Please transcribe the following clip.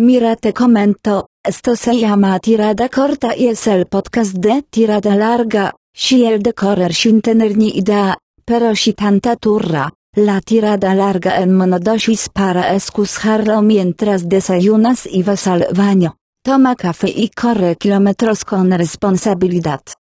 Mira te comento, esto se llama tirada corta y es el podcast de tirada larga, si el de correr sin tener ni idea, pero si tanta turra, la tirada larga en monodosis para escucharlo mientras desayunas y vas al baño. Toma café y corre kilómetros con responsabilidad.